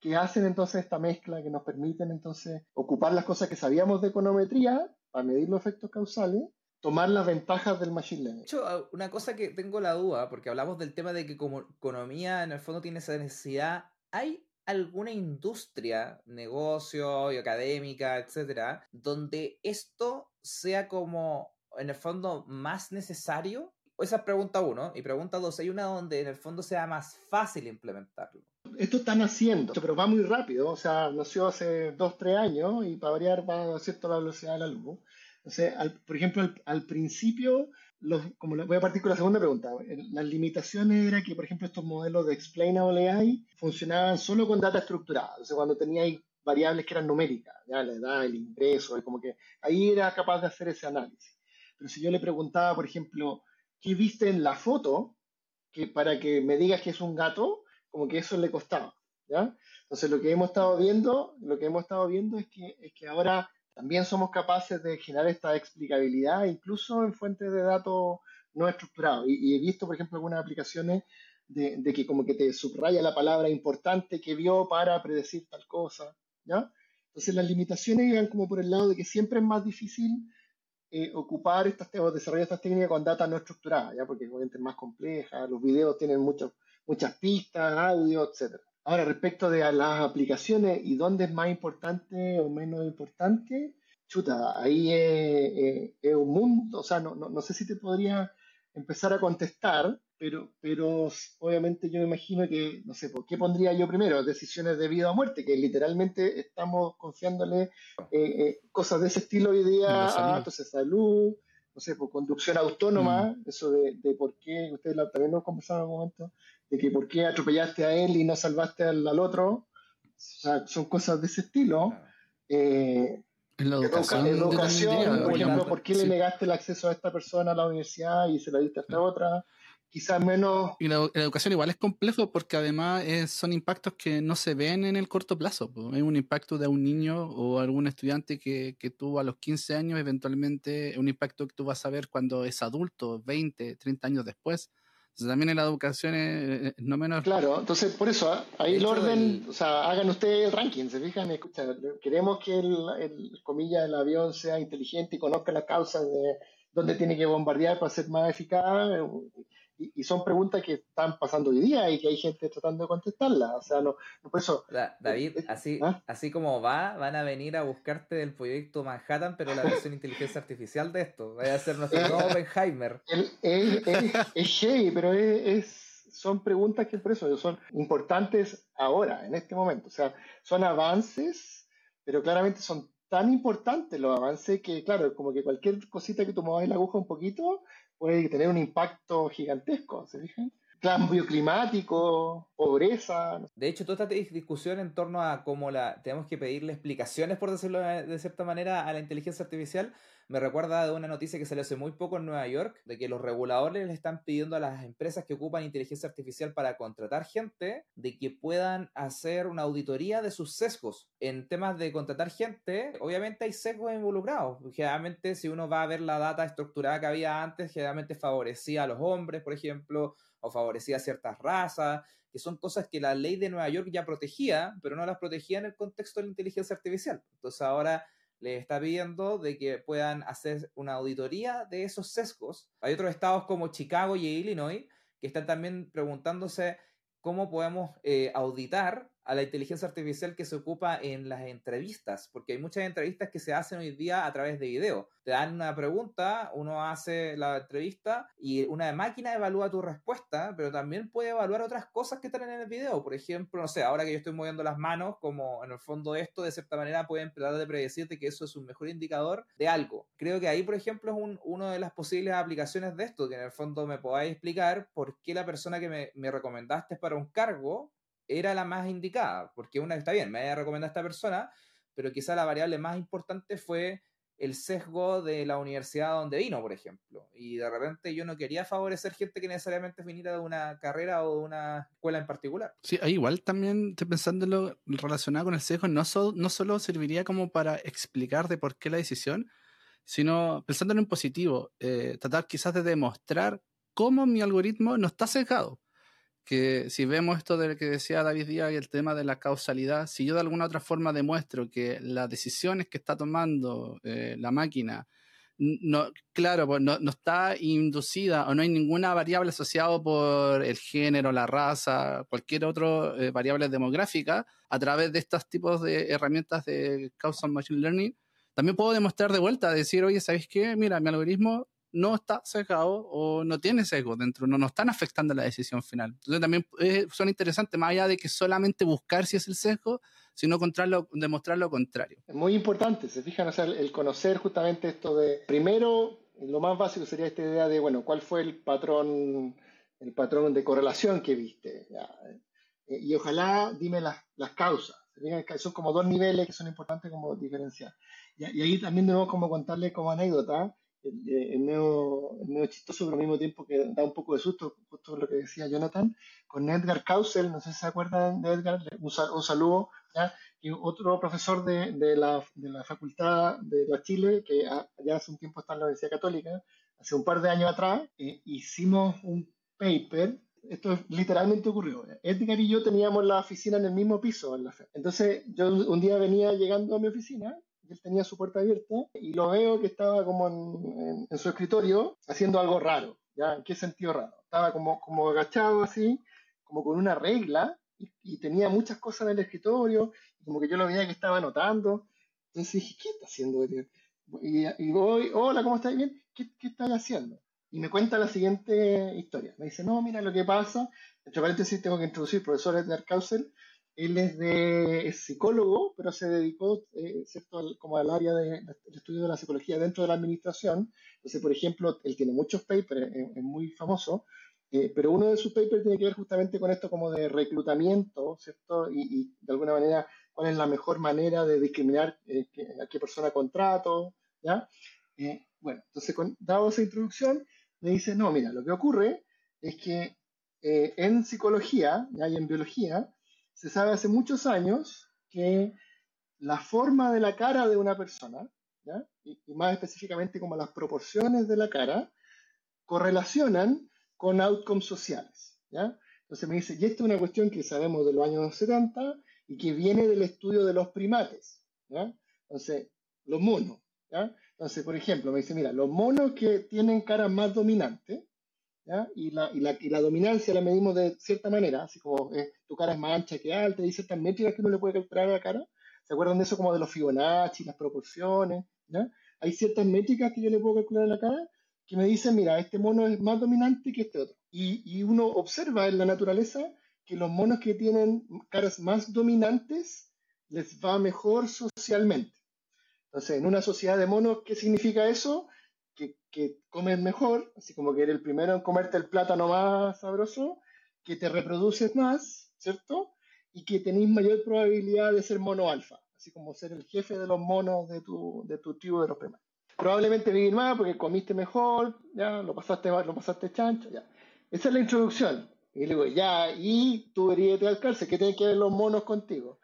que hacen entonces esta mezcla, que nos permiten entonces ocupar las cosas que sabíamos de econometría para medir los efectos causales, tomar las ventajas del machine learning. De hecho, ah, una cosa que tengo la duda, porque hablamos del tema de que como economía en el fondo tiene esa necesidad, ¿hay alguna industria, negocio, académica, etcétera, donde esto sea como en el fondo más necesario esa es pregunta uno. Y pregunta dos, ¿hay una donde en el fondo sea más fácil implementarlo? Esto están haciendo, pero va muy rápido. O sea, nació hace dos, tres años y para variar va a cierta la velocidad de la luz. Entonces, por ejemplo, al, principio, los, como voy a partir con la segunda pregunta, las limitaciones era que, por ejemplo, estos modelos de Explainable AI funcionaban solo con data estructurada. O sea, cuando teníais variables que eran numéricas, ya la edad, el ingreso, como que ahí era capaz de hacer ese análisis. Pero si yo le preguntaba, por ejemplo, ¿qué viste en la foto? Que para que me digas que es un gato, como que eso le costaba, ¿ya? Entonces lo que hemos estado viendo, lo que hemos estado viendo es que, es que ahora también somos capaces de generar esta explicabilidad incluso en fuentes de datos no estructurados. Y, he visto, por ejemplo, algunas aplicaciones de, que como que te subraya la palabra importante que vio para predecir tal cosa, ¿ya? Entonces las limitaciones iban como por el lado de que siempre es más difícil eh, ocupar estas o desarrollar estas técnicas con data no estructurada, ¿ya? porque obviamente es más compleja, los videos tienen muchas muchas pistas, audio, etc. Ahora, respecto de las aplicaciones y dónde es más importante o menos importante, chuta, ahí es, es un mundo, o sea, no, no, no sé si te podría empezar a contestar, pero, pero obviamente yo me imagino que, no sé, ¿por qué pondría yo primero? Decisiones de vida o muerte, que literalmente estamos confiándole eh, eh, cosas de ese estilo hoy día a entonces, salud, no sé, por conducción autónoma, mm. eso de, de, por qué, ustedes también nos conversaron en un momento, de que por qué atropellaste a él y no salvaste al, otro, o sea, son cosas de ese estilo. Eh, en la educación, educación por ejemplo, ¿por qué le negaste el acceso a esta persona a la universidad y se la diste a esta otra? quizás menos... Y la, educación igual es complejo porque además son impactos que no se ven en el corto plazo. Es un impacto de un niño o algún estudiante que, que tuvo a los 15 años, eventualmente un impacto que tú vas a ver cuando es adulto, 20, 30 años después. Entonces, también en la educación es, no menos... Claro, entonces por eso, ¿ah? ahí el orden, o sea, hagan ustedes el ranking, se fijan, escucha, queremos que el, el, comilla, el avión sea inteligente y conozca las causas de dónde tiene que bombardear para ser más eficaz y, son preguntas que están pasando hoy día y que hay gente tratando de contestarlas. O sea, no, por eso. David, así, ¿Ah? así como va, van a venir a buscarte del proyecto Manhattan, pero la versión inteligencia artificial de esto. Vaya a ser nuestro nuevo Oppenheimer. es, es, pero es, son preguntas que por eso son importantes ahora, en este momento. O sea, son avances, pero claramente son tan importantes los avances que, claro, como que cualquier cosita que tú muevas la aguja un poquito puede tener un impacto gigantesco, ¿se fijan? cambio climático, pobreza. De hecho, toda esta discusión en torno a cómo la tenemos que pedirle explicaciones, por decirlo de cierta manera, a la inteligencia artificial, me recuerda de una noticia que salió hace muy poco en Nueva York, de que los reguladores le están pidiendo a las empresas que ocupan inteligencia artificial para contratar gente, de que puedan hacer una auditoría de sus sesgos. En temas de contratar gente, obviamente hay sesgos involucrados. Generalmente, si uno va a ver la data estructurada que había antes, generalmente favorecía a los hombres, por ejemplo, o favorecía a ciertas razas, que son cosas que la ley de Nueva York ya protegía, pero no las protegía en el contexto de la inteligencia artificial. Entonces ahora le está pidiendo de que puedan hacer una auditoría de esos sesgos. Hay otros estados como Chicago y Illinois que están también preguntándose cómo podemos eh, auditar a la inteligencia artificial que se ocupa en las entrevistas, porque hay muchas entrevistas que se hacen hoy día a través de video. Te dan una pregunta, uno hace la entrevista y una máquina evalúa tu respuesta, pero también puede evaluar otras cosas que están en el video. Por ejemplo, no sé, ahora que yo estoy moviendo las manos, como en el fondo esto de cierta manera puede empezar de predecirte que eso es un mejor indicador de algo. Creo que ahí, por ejemplo, es una de las posibles aplicaciones de esto, que en el fondo me podáis explicar por qué la persona que me recomendaste para un cargo era la más indicada, porque una está bien, me haya recomendado a esta persona, pero quizá la variable más importante fue el sesgo de la universidad donde vino, por ejemplo. Y de repente yo no quería favorecer gente que necesariamente viniera de una carrera o de una escuela en particular. Sí, igual también estoy pensándolo relacionado con el sesgo, no, no solo serviría como para explicar de por qué la decisión, sino pensándolo en positivo, eh, tratar quizás de demostrar cómo mi algoritmo no está sesgado que si vemos esto de lo que decía David Díaz y el tema de la causalidad, si yo de alguna otra forma demuestro que las decisiones que está tomando eh, la máquina, no, claro, pues no, está inducida o no hay ninguna variable asociada por el género, la raza, cualquier otra eh, variable demográfica, a través de estos tipos de herramientas de causal machine learning, también puedo demostrar de vuelta, decir, oye, ¿sabéis qué? Mira, mi algoritmo no está sesgado o no tiene sesgo dentro, no, no están afectando la decisión final. Entonces también eh, son interesantes, más allá de que solamente buscar si es el sesgo, sino demostrar lo contrario. Es muy importante, se fijan, o sea, el conocer justamente esto de, primero, lo más básico sería esta idea de, bueno, ¿cuál fue el patrón, el patrón de correlación que viste? Eh, y ojalá dime las, las causas. Son como dos niveles que son importantes como diferenciar. Y, y ahí también debemos como contarle como anécdota es medio, chistoso, pero al mismo tiempo que da un poco de susto, justo lo que decía Jonathan, con Edgar Kausel, no sé si se acuerdan de Edgar, un, saludo, ¿ya? y otro profesor de, de, la, de, la, Facultad de la Chile, que ya hace un tiempo está en la Universidad Católica, hace un par de años atrás, eh, hicimos un paper, esto literalmente ocurrió, Edgar y yo teníamos la oficina en el mismo piso en la fe. Entonces yo un día venía llegando a mi oficina él tenía su puerta abierta y lo veo que estaba como en, su escritorio haciendo algo raro. ¿ya? ¿En qué sentido raro? Estaba como, como agachado así, como con una regla y, tenía muchas cosas en el escritorio y como que yo lo veía que estaba anotando. Entonces dije, ¿qué está haciendo? Y, y voy, hola, ¿cómo estás? Bien, ¿qué, qué estás haciendo? Y me cuenta la siguiente historia. Me dice, no, mira lo que pasa. Entre paréntesis tengo que introducir profesor Edgar Kausel, él es, de, psicólogo, pero se dedicó eh, como al área de, del estudio de la psicología dentro de la administración. Entonces, por ejemplo, él tiene muchos papers, es, muy famoso, eh, pero uno de sus papers tiene que ver justamente con esto como de reclutamiento, ¿cierto? Y, de alguna manera, cuál es la mejor manera de discriminar eh, a qué persona contrato, ¿ya? bueno, entonces, con, dado esa introducción, me dice, no, mira, lo que ocurre es que en psicología ¿ya? y en biología, se sabe hace muchos años que la forma de la cara de una persona, Y, más específicamente como las proporciones de la cara, correlacionan con outcomes sociales. Entonces me dice, y esta es una cuestión que sabemos de los años 70 y que viene del estudio de los primates. Entonces, los monos. Entonces, por ejemplo, me dice, mira, los monos que tienen cara más dominante, y la, y, la, y, la, dominancia la medimos de cierta manera, así como eh, tu cara es más ancha que alta, y ciertas métricas que uno le puede calcular a la cara. ¿Se acuerdan de eso como de los Fibonacci, las proporciones? ¿ya? Hay ciertas métricas que yo le puedo calcular a la cara que me dicen, mira, este mono es más dominante que este otro. Y, y uno observa en la naturaleza que los monos que tienen caras más dominantes les va mejor socialmente. Entonces, en una sociedad de monos, ¿qué significa eso? Que, que mejor, así como que eres el primero en comerte el plátano más sabroso, que te reproduces más, ¿cierto? Y que tenéis mayor probabilidad de ser mono alfa, así como ser el jefe de los monos de tu, de tu tribu de los primates. Probablemente vivir más porque comiste mejor, ya, lo pasaste, lo pasaste chancho, ya. Esa es la introducción. Y le digo, ya, y tú deberías de alcance, ¿qué tienen que ver los monos contigo?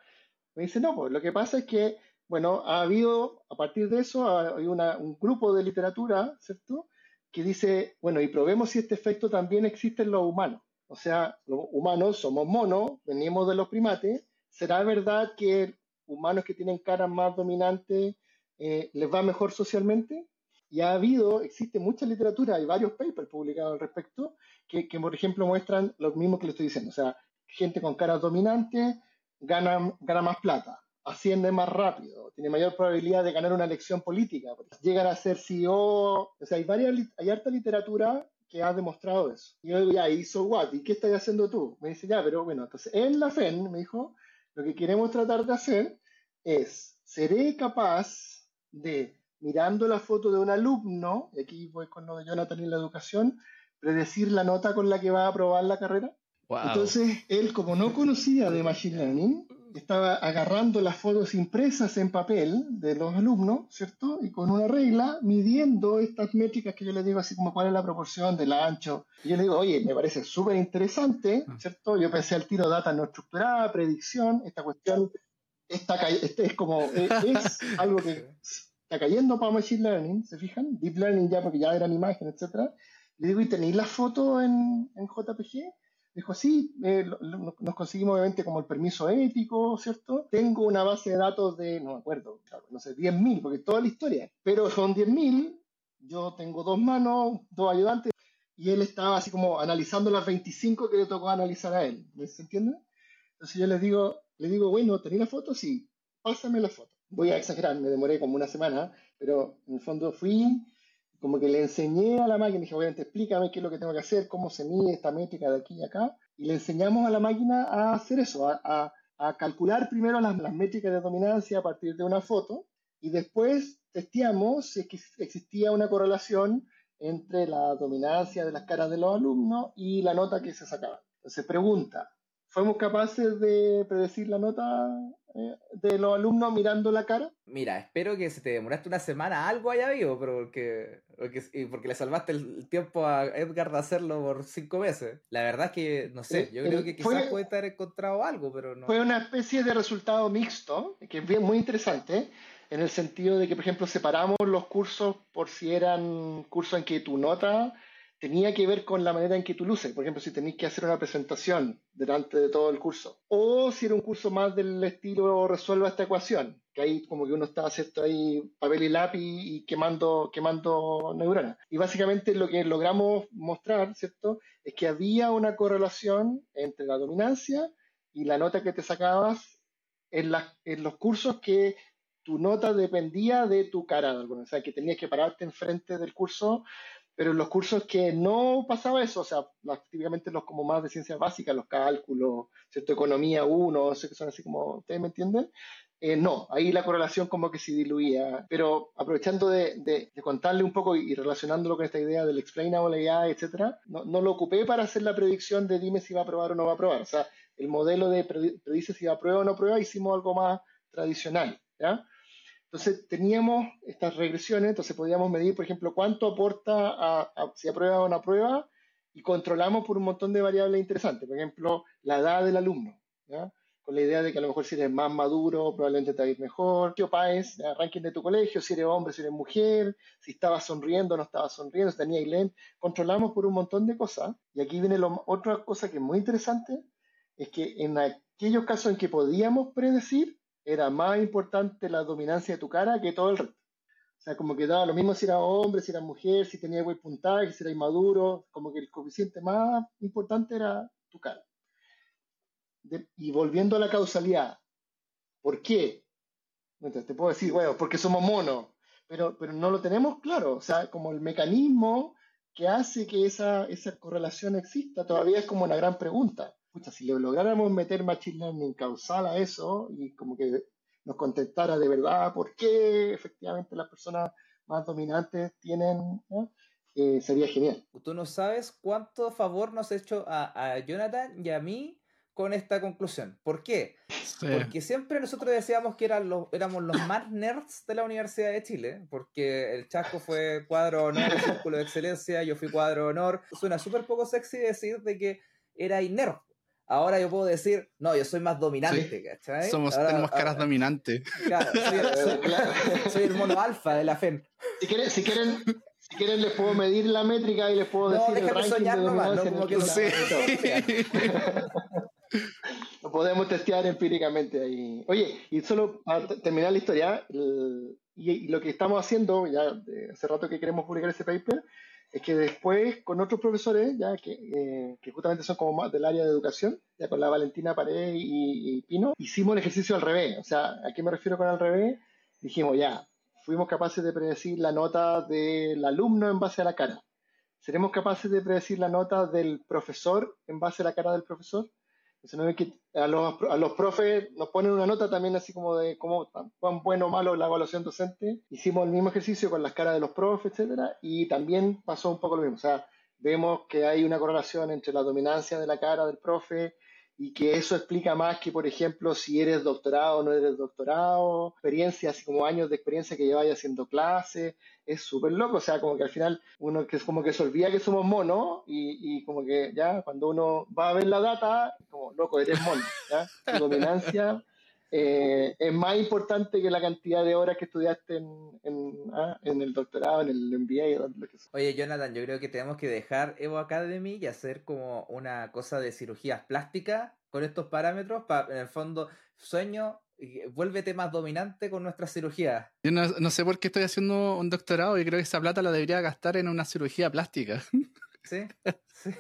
Me dice, no, pues lo que pasa es que, bueno, ha habido, a partir de eso, hay un grupo de literatura, ¿cierto? Que dice, bueno, y probemos si este efecto también existe en los humanos. O sea, los humanos somos monos, venimos de los primates. ¿Será verdad que humanos que tienen caras más dominantes eh, les va mejor socialmente? Y ha habido, existe mucha literatura, hay varios papers publicados al respecto, que, por ejemplo muestran lo mismo que le estoy diciendo. O sea, gente con caras dominantes gana más plata, asciende más rápido, tiene mayor probabilidad de ganar una elección política, llegan a ser CEO, o sea, hay, varias, hay harta literatura que ha demostrado eso. Y yo digo, ya, ¿y so what? ¿Y qué estás haciendo tú? Me dice, ya, pero bueno, entonces en la FEN, me dijo, lo que queremos tratar de hacer es, ¿seré capaz de, mirando la foto de un alumno, y aquí voy con lo de Jonathan y la educación, predecir la nota con la que va a aprobar la carrera? Entonces, él, como no conocía de Machine Learning, estaba agarrando las fotos impresas en papel de los alumnos, ¿cierto? Y con una regla midiendo estas métricas que yo le digo, así como cuál es la proporción del ancho. Y yo le digo, oye, me parece súper interesante, ah. ¿cierto? Yo pensé al tiro data no estructurada, predicción, esta cuestión está este es como, e, es, algo que está cayendo para Machine Learning, ¿se fijan? Deep Learning ya, porque ya eran imágenes, etc. Le digo, ¿y tenéis la foto en, en JPG? Dijo, sí, eh, nos conseguimos obviamente como el permiso ético, ¿cierto? Tengo una base de datos de, no me acuerdo, no sé, 10.000, porque toda la historia, pero son 10.000, yo tengo dos manos, dos ayudantes, y él estaba así como analizando las 25 que le tocó analizar a él, ¿se entiende? Entonces yo les digo, le digo, bueno, ¿tenéis la foto? Sí, pásame la foto. Voy a exagerar, me demoré como una semana, pero en el fondo fui, como que le enseñé a la máquina, dije, obviamente, explícame qué es lo que tengo que hacer, cómo se mide esta métrica de aquí y acá, y le enseñamos a la máquina a hacer eso, a, a, calcular primero las, las, métricas de dominancia a partir de una foto, y después testeamos si es que existía una correlación entre la dominancia de las caras de los alumnos y la nota que se sacaba. Entonces pregunta, ¿fuimos capaces de predecir la nota de los alumnos mirando la cara? Mira, espero que si te demoraste una semana algo haya habido, pero porque, porque, le salvaste el tiempo a Edgar de hacerlo por cinco meses. La verdad es que, no sé, yo creo que quizás puede estar encontrado algo, pero no. Fue una especie de resultado mixto, que es bien, muy interesante, en el sentido de que, por ejemplo, separamos los cursos por si eran cursos en que tu nota tenía que ver con la manera en que tú luces. Por ejemplo, si tenéis que hacer una presentación delante de todo el curso. O si era un curso más del estilo resuelva esta ecuación, que ahí como que uno está ¿cierto? ahí papel y lápiz y quemando, quemando neuronas. Y básicamente lo que logramos mostrar, ¿cierto? Es que había una correlación entre la dominancia y la nota que te sacabas en, en los cursos que tu nota dependía de tu cara, o sea, que tenías que pararte enfrente del curso pero en los cursos que no pasaba eso, o sea, típicamente los como más de ciencias básicas, los cálculos, ¿cierto? Economía 1, sé que son así como, ¿ustedes me entienden? Eh, no, ahí la correlación como que se diluía. Pero aprovechando de, de, contarle un poco y, relacionándolo con esta idea del explainable AI, etcétera, no, no, lo ocupé para hacer la predicción de dime si va a aprobar o no va a aprobar. O sea, el modelo de predice si va a aprobar o no aprobar, hicimos algo más tradicional, ¿ya? Entonces teníamos estas regresiones, entonces podíamos medir, por ejemplo, cuánto aporta a, si aprueba o no aprueba y controlamos por un montón de variables interesantes. Por ejemplo, la edad del alumno, ¿ya? con la idea de que a lo mejor si eres más maduro, probablemente te va a ir mejor. ¿Qué paes? Ranking de tu colegio, si eres hombre, si eres mujer, si estabas sonriendo no estabas sonriendo, si tenías lente. Controlamos por un montón de cosas. Y aquí viene lo, otra cosa que es muy interesante, es que en aquellos casos en que podíamos predecir, era más importante la dominancia de tu cara que todo el resto. O sea, como que daba lo mismo si era hombre, si era mujer, si tenía buen puntaje, si era inmaduro, como que el coeficiente más importante era tu cara. y volviendo a la causalidad, ¿por qué? Entonces, te puedo decir, bueno, porque somos monos, pero, pero no lo tenemos claro. O sea, como el mecanismo ¿qué hace que esa, esa correlación exista? Todavía es como una gran pregunta. Pucha, si le lográramos meter machine learning causal a eso y como que nos contestara de verdad por qué efectivamente las personas más dominantes tienen, eh, sería genial. Tú no sabes cuánto favor nos ha hecho a, a Jonathan y a mí con esta conclusión. ¿Por qué? Porque siempre nosotros decíamos que eran los, éramos los más nerds de la Universidad de Chile, porque el Chasco fue cuadro honor, círculo de excelencia, yo fui cuadro honor. Suena súper poco sexy decir de que era nerd. Ahora yo puedo decir, no, yo soy más dominante, ¿cachai? Somos, tenemos caras dominantes. Claro, soy, el mono alfa de la FEN. Si quieren, si quieren, si quieren les puedo medir la métrica y les puedo decir el ranking soñar de nomás, no como que lo sé. Lo podemos testear empíricamente ahí. Oye, y solo para terminar la historia, y, lo que estamos haciendo, ya hace rato que queremos publicar ese paper, es que después con otros profesores, ya que, eh, que justamente son como más del área de educación, ya con la Valentina Pared y, Pino, hicimos el ejercicio al revés. O sea, ¿a qué me refiero con al revés? Dijimos, ya, fuimos capaces de predecir la nota del alumno en base a la cara. ¿Seremos capaces de predecir la nota del profesor en base a la cara del profesor? A los, a los profes nos ponen una nota también así como de cómo cuán bueno o malo la evaluación docente. Hicimos el mismo ejercicio con las caras de los profes, etcétera, y también pasó un poco lo mismo. O sea, vemos que hay una correlación entre la dominancia de la cara del profe y que eso explica más que, por ejemplo, si eres doctorado o no eres doctorado, experiencias, como años de experiencia que lleváis haciendo clases, es súper loco, o sea, como que al final uno que es como que se olvida que somos monos y, y, como que ya cuando uno va a ver la data, como loco, eres mono, ¿ya? Dominancia eh, es más importante que la cantidad de horas que estudiaste en, en, ah, en el doctorado, en el MBA. Lo que sea. Oye, Jonathan, yo creo que tenemos que dejar Evo Academy y hacer como una cosa de cirugías plásticas con estos parámetros para, en el fondo, sueño vuélvete más dominante con nuestra cirugía. Yo no, sé por qué estoy haciendo un doctorado y creo que esa plata la debería gastar en una cirugía plástica. Sí, sí.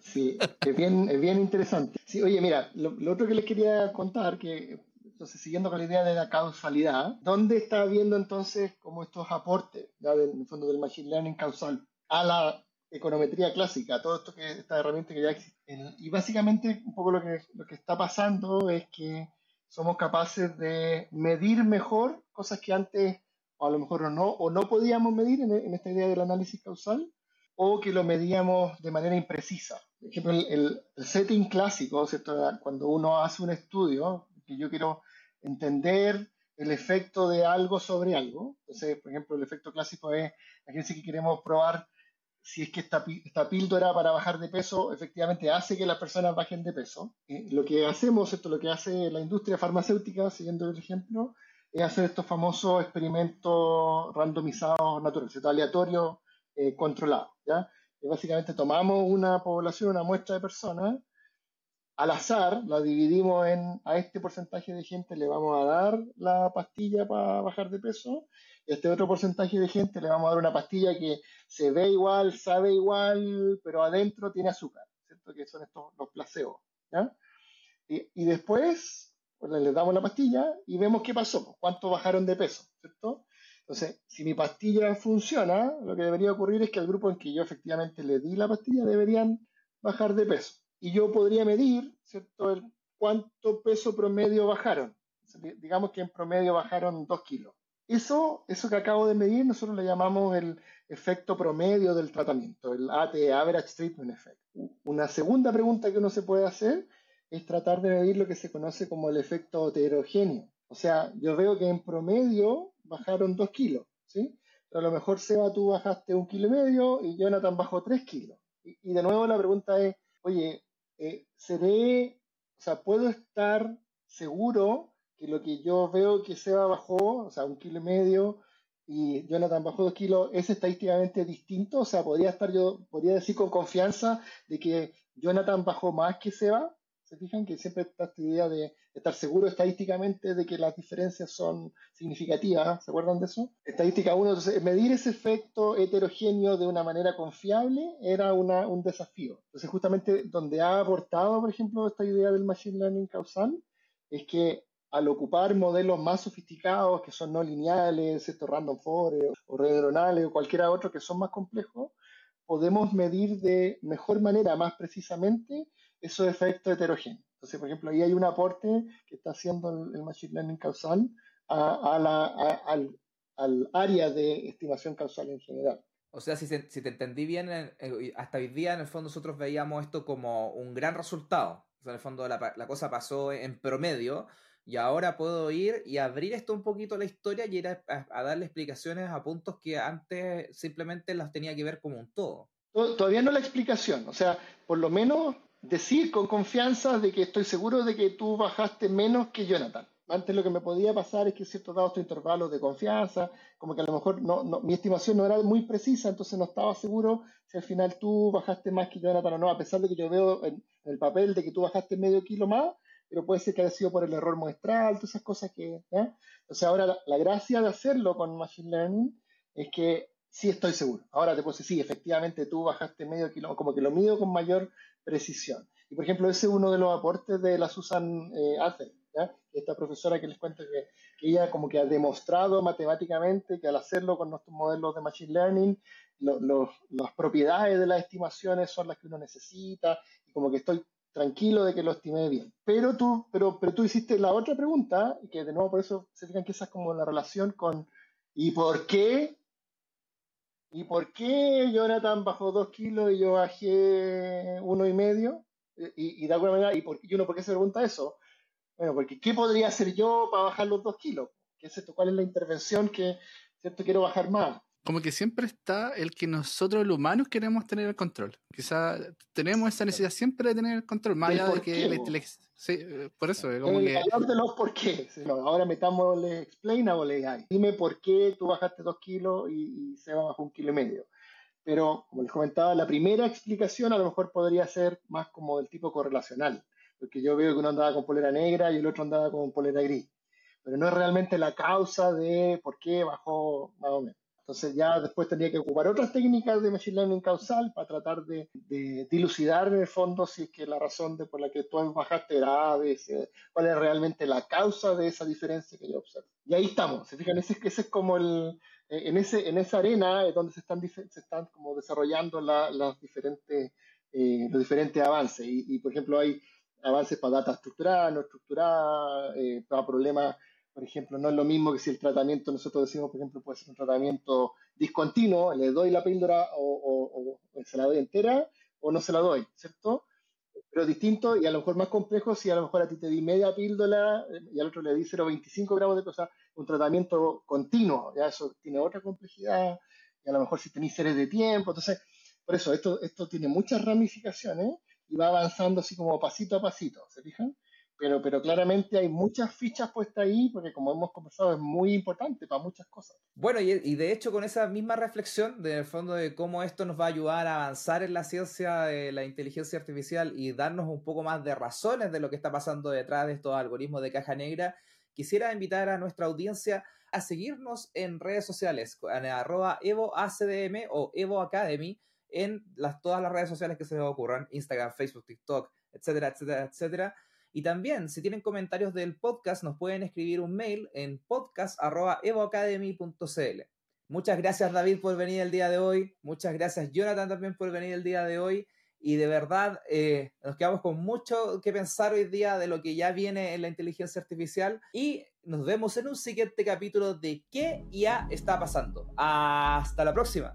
Sí, es bien, es bien interesante. Sí, oye, mira, lo, otro que les quería contar, que entonces siguiendo con la idea de la causalidad, ¿dónde está viendo entonces como estos aportes, ya del, fondo del machine learning causal, a la econometría clásica, todo esto que esta herramienta que ya existe? Y básicamente un poco lo que, lo que está pasando es que somos capaces de medir mejor cosas que antes o a lo mejor no, o no podíamos medir en, en esta idea del análisis causal, o que lo medíamos de manera imprecisa. Por ejemplo, el, setting clásico, cuando uno hace un estudio, que yo quiero entender el efecto de algo sobre algo. Entonces, por ejemplo, el efecto clásico es, imagínense que queremos probar si es que esta, esta píldora para bajar de peso efectivamente hace que las personas bajen de peso. Eh, lo que hacemos, esto, lo que hace la industria farmacéutica, siguiendo el ejemplo, es hacer estos famosos experimentos randomizados naturales, aleatorios eh, controlado. ¿ya? Básicamente tomamos una población, una muestra de personas, al azar la dividimos en a este porcentaje de gente le vamos a dar la pastilla para bajar de peso y a este otro porcentaje de gente le vamos a dar una pastilla que se ve igual, sabe igual, pero adentro tiene azúcar, ¿cierto? Que son estos los placebos, ¿ya? Y, después pues, les damos la pastilla y vemos qué pasó, cuánto bajaron de peso, ¿cierto? Entonces, si mi pastilla funciona, lo que debería ocurrir es que el grupo en que yo efectivamente le di la pastilla deberían bajar de peso. Y yo podría medir, ¿cierto?, el cuánto peso promedio bajaron. Digamos que en promedio bajaron 2 kilos. Eso, eso que acabo de medir, nosotros le llamamos el efecto promedio del tratamiento, el AT, Average Treatment Effect. Una segunda pregunta que uno se puede hacer es tratar de medir lo que se conoce como el efecto heterogéneo. O sea, yo veo que en promedio bajaron dos kilos, ¿sí? Pero a lo mejor, Seba, tú bajaste un kilo y medio y Jonathan bajó tres kilos. Y, de nuevo la pregunta es, oye, eh, ¿seré, o sea, puedo estar seguro que lo que yo veo que Seba bajó, o sea, un kilo y medio, y Jonathan bajó dos kilos, es estadísticamente distinto? O sea, podría estar yo, podría decir con confianza de que Jonathan bajó más que Seba. ¿Se fijan que siempre está esta idea de estar seguro estadísticamente de que las diferencias son significativas? ¿Se acuerdan de eso? Estadística 1, entonces medir ese efecto heterogéneo de una manera confiable era una, un desafío. Entonces justamente donde ha aportado, por ejemplo, esta idea del Machine Learning causal, es que al ocupar modelos más sofisticados que son no lineales, estos random forest o redes neuronales o cualquiera otro que son más complejos, podemos medir de mejor manera, más precisamente, esos efectos heterogéneos. Entonces, por ejemplo, ahí hay un aporte que está haciendo el, Machine Learning causal a, la, al, al, área de estimación causal en general. O sea, si, si te entendí bien, hasta hoy día en el fondo nosotros veíamos esto como un gran resultado. O sea, en el fondo la, la cosa pasó en promedio, y ahora puedo ir y abrir esto un poquito la historia y ir a, darle explicaciones a puntos que antes simplemente las tenía que ver como un todo. Todavía no la explicación, o sea, por lo menos decir con confianza de que estoy seguro de que tú bajaste menos que Jonathan. Antes lo que me podía pasar es que ciertos dados intervalos de confianza, como que a lo mejor no, mi estimación no era muy precisa, entonces no estaba seguro si al final tú bajaste más que Jonathan o no, a pesar de que yo veo en el papel de que tú bajaste medio kilo más, pero puede ser que haya sido por el error muestral, todas esas cosas que... Entonces ahora la, gracia de hacerlo con Machine Learning es que sí estoy seguro. Ahora te puedo decir, sí, efectivamente tú bajaste medio kilómetro, como que lo mido con mayor precisión. Y por ejemplo, ese es uno de los aportes de la Susan eh, esta profesora que les cuento que, ella como que ha demostrado matemáticamente que al hacerlo con nuestros modelos de Machine Learning, las propiedades de las estimaciones son las que uno necesita, y como que estoy tranquilo de que lo estimé bien. Pero tú, pero, pero tú hiciste la otra pregunta, y que de nuevo por eso se fijan que esa es como la relación con ¿y por qué? ¿Y por qué Jonathan bajó dos kilos y yo bajé uno y medio? Y, de alguna manera, ¿y, por, uno por qué se pregunta eso? Bueno, porque ¿qué podría hacer yo para bajar los dos kilos? ¿Qué es esto? ¿Cuál es la intervención que cierto quiero bajar más? como que siempre está el que nosotros los humanos queremos tener el control. Quizá tenemos esa necesidad siempre de tener el control, más allá de que la inteligencia... Sí, eh, por eso. Como el valor de los por qué. ahora metamos el explainable AI. Dime por qué tú bajaste dos kilos y, y Seba bajó un kilo y medio. Pero, como les comentaba, la primera explicación a lo mejor podría ser más como del tipo correlacional. Porque yo veo que uno andaba con polera negra y el otro andaba con polera gris. Pero no es realmente la causa de por qué bajó más o menos. Entonces ya después tendría que ocupar otras técnicas de Machine Learning causal para tratar de, dilucidar en el fondo si es que la razón de por la que tú bajaste era A, cuál es realmente la causa de esa diferencia que yo observo. Y ahí estamos, se fijan, ese, ese es como el, eh, en, ese, en esa arena es donde se están, se están como desarrollando las diferentes, eh, los diferentes avances. Y, por ejemplo hay avances para data estructurada, no estructurada, eh, para problemas por ejemplo, no es lo mismo que si el tratamiento, nosotros decimos, por ejemplo, puede ser un tratamiento discontinuo, le doy la píldora o, se la doy entera o no se la doy, ¿cierto? Pero distinto y a lo mejor más complejo si a lo mejor a ti te di media píldora y al otro le di 0,25 gramos de cosa, un tratamiento continuo, ya eso tiene otra complejidad y a lo mejor si tenéis series de tiempo, entonces, por eso esto, esto tiene muchas ramificaciones y va avanzando así como pasito a pasito, ¿se fijan? Pero, pero claramente hay muchas fichas puestas ahí porque como hemos conversado es muy importante para muchas cosas. Bueno, y, de hecho con esa misma reflexión del fondo de cómo esto nos va a ayudar a avanzar en la ciencia de la inteligencia artificial y darnos un poco más de razones de lo que está pasando detrás de estos algoritmos de caja negra, quisiera invitar a nuestra audiencia a seguirnos en redes sociales, en arroba evoacdm o evoacademy, en las, todas las redes sociales que se les ocurran, Instagram, Facebook, TikTok, etcétera, etcétera, etcétera y también, si tienen comentarios del podcast, nos pueden escribir un mail en podcast.evoacademy.cl. Muchas gracias, David, por venir el día de hoy. Muchas gracias, Jonathan, también por venir el día de hoy. Y de verdad, eh, nos quedamos con mucho que pensar hoy día de lo que ya viene en la inteligencia artificial. Y nos vemos en un siguiente capítulo de ¿Qué ya está pasando? Hasta la próxima.